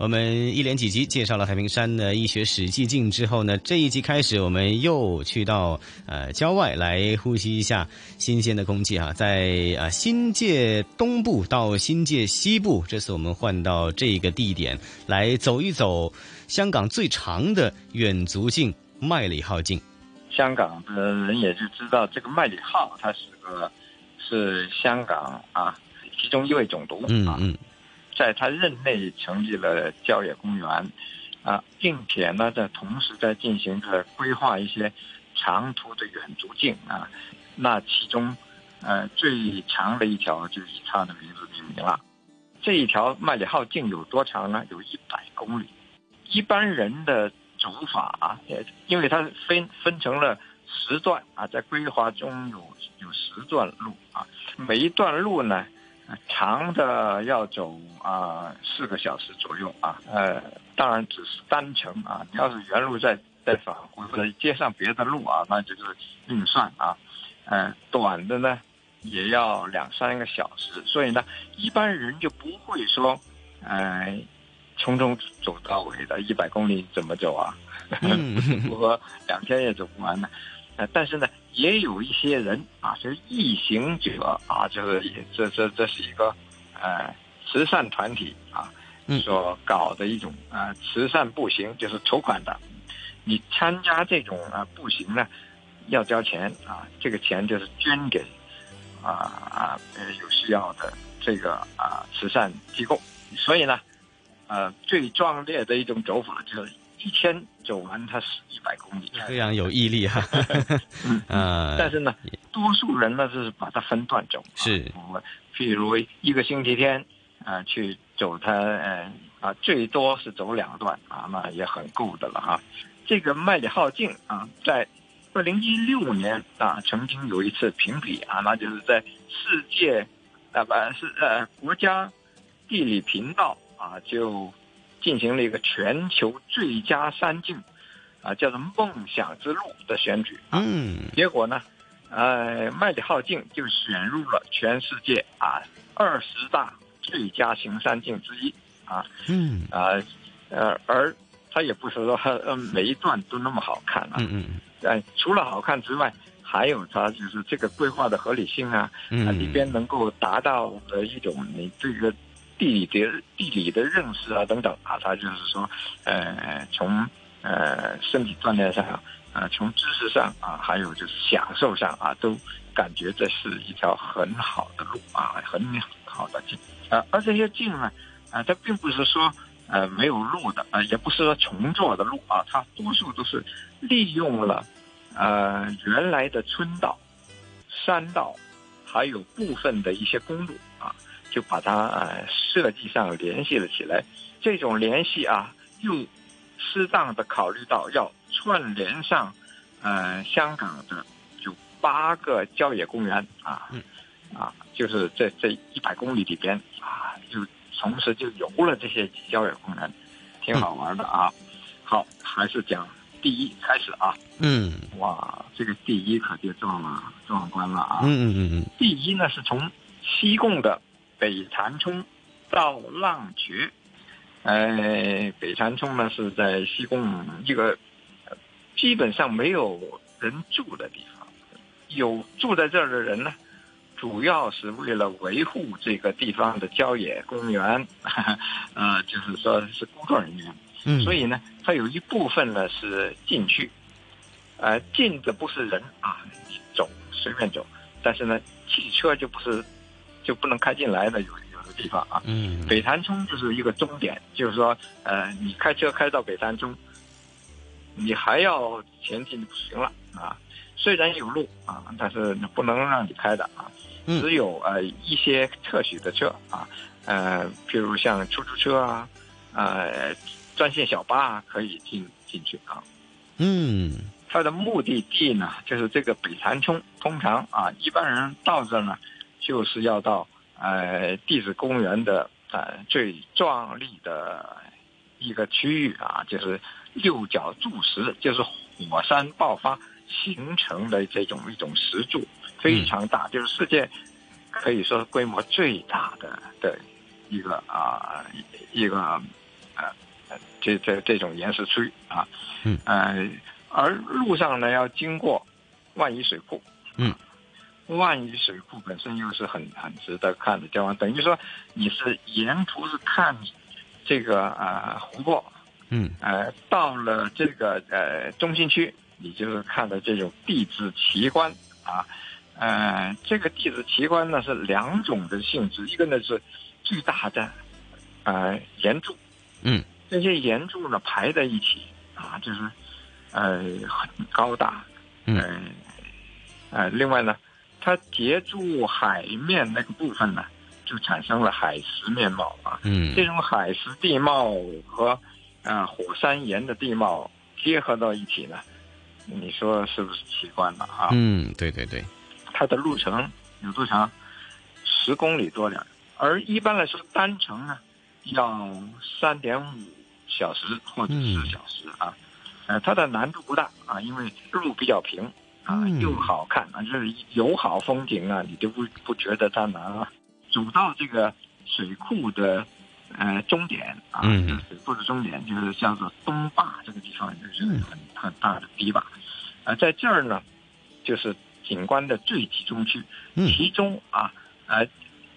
我们一连几集介绍了太平山的医学史跡徑之后呢，这一集开始我们又去到呃郊外来呼吸一下新鲜的空气啊，在啊新界东部到新界西部，这次我们换到这个地点来走一走香港最长的远足径麦里浩径。香港的人也是知道这个麦里浩，它是个是香港啊其中一位总督啊。嗯嗯。在他任内成立了郊野公园，啊，并且呢，在同时在进行着规划一些长途的远足径啊。那其中，呃，最长的一条就以他的名字命名了。这一条麦理浩径有多长呢？有一百公里。一般人的走法啊，因为它分分成了十段啊，在规划中有有十段路啊，每一段路呢。長的要走啊四个小时左右啊，呃，当然只是单程啊。你要是原路再再返回或者接上别的路啊，那就是另算啊。呃，短的呢也要两三个小时，所以呢，一般人就不会说，呃，从中走到尾的一百公里怎么走啊？我两天也走不完呢。呃，但是呢。也有一些人啊，就是异行者啊，就是这这这是一个呃慈善团体啊所搞的一种呃慈善步行，就是筹款的。你参加这种啊步行呢，要交钱啊，这个钱就是捐给啊啊有需要的这个啊慈善机构。所以呢，呃最壮烈的一种走法就是。一天走完，它是一百公里，非常有毅力哈。嗯，呃、但是呢，多数人呢就是把它分段走。是，我譬如一个星期天，啊、呃，去走它，呃，啊，最多是走两段啊，那也很够的了哈。这个麦里浩径啊，在二零一六年啊，曾经有一次评比啊，那就是在世界啊不是呃国家地理频道啊就。進行了一个全球最佳山徑，啊，叫做梦想之路的选举啊。嗯，结果呢，呃，麦理浩径就选入了全世界啊二十大最佳行山径之一。啊，嗯，啊，呃，而它也不是说呃每一段都那么好看啊。嗯嗯。呃，除了好看之外，还有它就是这个规划的合理性啊，嗯，里边能够达到的一种你這個。地理的地理的认识啊，等等啊，他就是说，呃，从呃身体锻炼上，啊、呃，从知识上啊，还有就是享受上啊，都感觉这是一条很好的路啊，很好的徑啊。而这些径呢，啊，它并不是说呃没有路的啊，也不是说重做的路啊，它多数都是利用了呃原来的村道、山道，还有部分的一些公路。就把它呃设计上联系了起来。这种联系啊，又适当的考虑到要串联上呃香港的有八个郊野公园啊，啊，就是在这一百公里里边啊，就同时就游了这些郊野公园，挺好玩的啊。好，还是讲第一开始啊。嗯。哇，这个第一可就壮了壮观了啊。嗯嗯嗯嗯。第一呢是从西贡的。北长冲到浪絕，哎，北长冲呢是在西贡一个基本上没有人住的地方，有住在这儿的人呢，主要是为了维护这个地方的郊野公園，呃，就是说是工作人员，嗯，所以呢，它有一部分呢是进去，呃，进的不是人啊，走随便走，但是呢，汽车就不是。就不能开进来的有有的地方啊，嗯，北潭冲就是一个终点，就是说，呃，你开车开到北潭冲，你还要前进就不行了啊。虽然有路啊，但是不能让你开的啊，只有呃一些特许的车啊，呃，譬如像出租车啊，呃，专线小巴可以进进去啊。嗯它的目的地呢，就是这个北潭冲。通常啊，一般人到这儿呢，就是要到呃地质公园的呃最壮丽的一个区域啊，就是六角柱石，就是火山爆发形成的这种一种石柱，非常大，就是世界可以说规模最大的的一个啊一个呃呃这这这种岩石区啊，嗯。呃。而路上呢，要经过万宜水库，嗯，万宜水库本身又是很很值得看的地方，等于说你是沿途是看这个呃湖泊，嗯。呃，到了这个呃中心区，你就是看的这种地质奇观啊，呃，这个地质奇观呢是两种的性质，一个呢是巨大的呃岩柱，嗯，这些岩柱呢排在一起啊，就是。呃，很高大，嗯，呃，另外呢，它截住海面那个部分呢，就产生了海蚀面貌啊。嗯，这种海蚀地貌和啊火山岩的地貌结合到一起呢，你说是不是奇观了啊？嗯，对对对，它的路程有多长？十公里多点，而一般来说单程呢要三点五小时或者四小时啊。呃，它的难度不大啊，因为路比较平啊，又好看啊，就是有好风景啊，你就不不觉得它难啊。走到这个水库的呃终点啊，水库的终点就是叫做东坝这个地方，就是很很大的堤坝。啊，在这儿呢，就是景观的最集中区，其中啊，呃，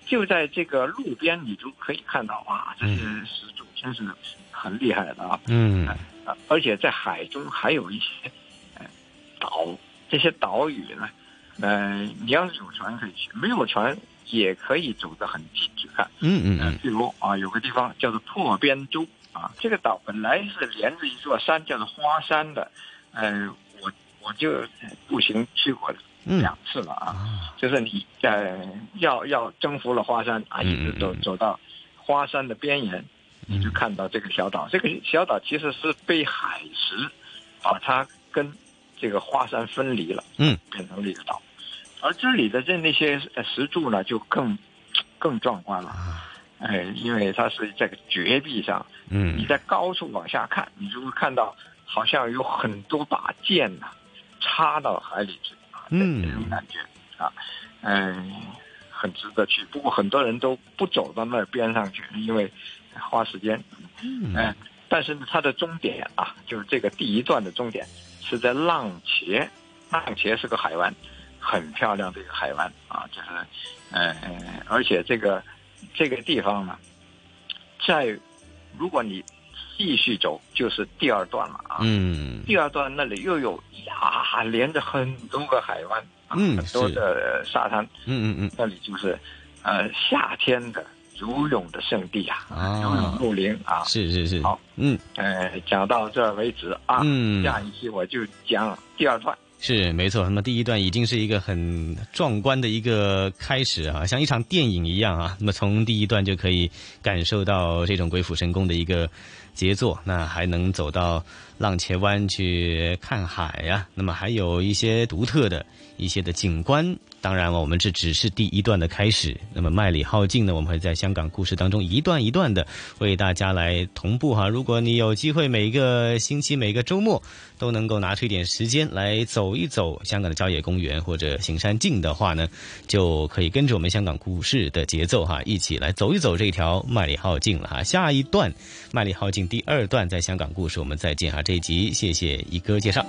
就在这个路边，你就可以看到哇，这些石柱真是很厉害的啊。嗯。啊，而且在海中还有一些，呃，岛，这些岛屿呢，呃，你要是有船可以去，没有船也可以走得很近去看。嗯嗯嗯。比如啊，有个地方叫做破边洲啊，这个岛本来是连着一座山，叫做花山的。呃，我我就步行去过两次了啊，就是你呃要要征服了花山啊，一直走走到花山的边沿。你就看到这个小岛，这个小岛其实是被海蚀把它跟这个花山分离了，嗯，变成了一个岛。而这里的这那些石柱呢，就更更壮观了，哎，因为它是在个绝壁上，嗯，你在高处往下看，你就会看到好像有很多把剑呐插到海里去啊，嗯，这种感觉啊，嗯，很值得去。不过很多人都不走到那边上去，因为。花时间，嗯，但是呢，它的终点啊，就是这个第一段的终点是在浪茄，浪茄是个海湾，很漂亮的一个海湾啊，就是，呃，而且这个这个地方呢，在如果你继续走，就是第二段了啊，嗯，第二段那里又有呀，连着很多个海湾，嗯，很多的沙滩，嗯嗯嗯，那里就是呃夏天的。游泳的圣地啊，游泳露营啊，是是是，好，嗯，呃，讲到这儿为止啊，嗯，下一期我就讲第二段。是没错，那么第一段已经是一个很壮观的一个开始啊，像一场电影一样啊。那么从第一段就可以感受到这种鬼斧神工的一个杰作，那还能走到浪茄湾去看海呀，那么还有一些独特的一些的景观。当然了，我们这只是第一段的开始。那么麦里浩径呢，我们会在香港故事当中一段一段的为大家来同步哈。如果你有机会，每一个星期、每个周末都能够拿出一点时间来走一走香港的郊野公园或者行山径的话呢，就可以跟着我们香港故事的节奏哈，一起来走一走这条麦里浩径了哈。下一段麦里浩径第二段在香港故事，我们再见哈。这一集谢谢一哥介绍。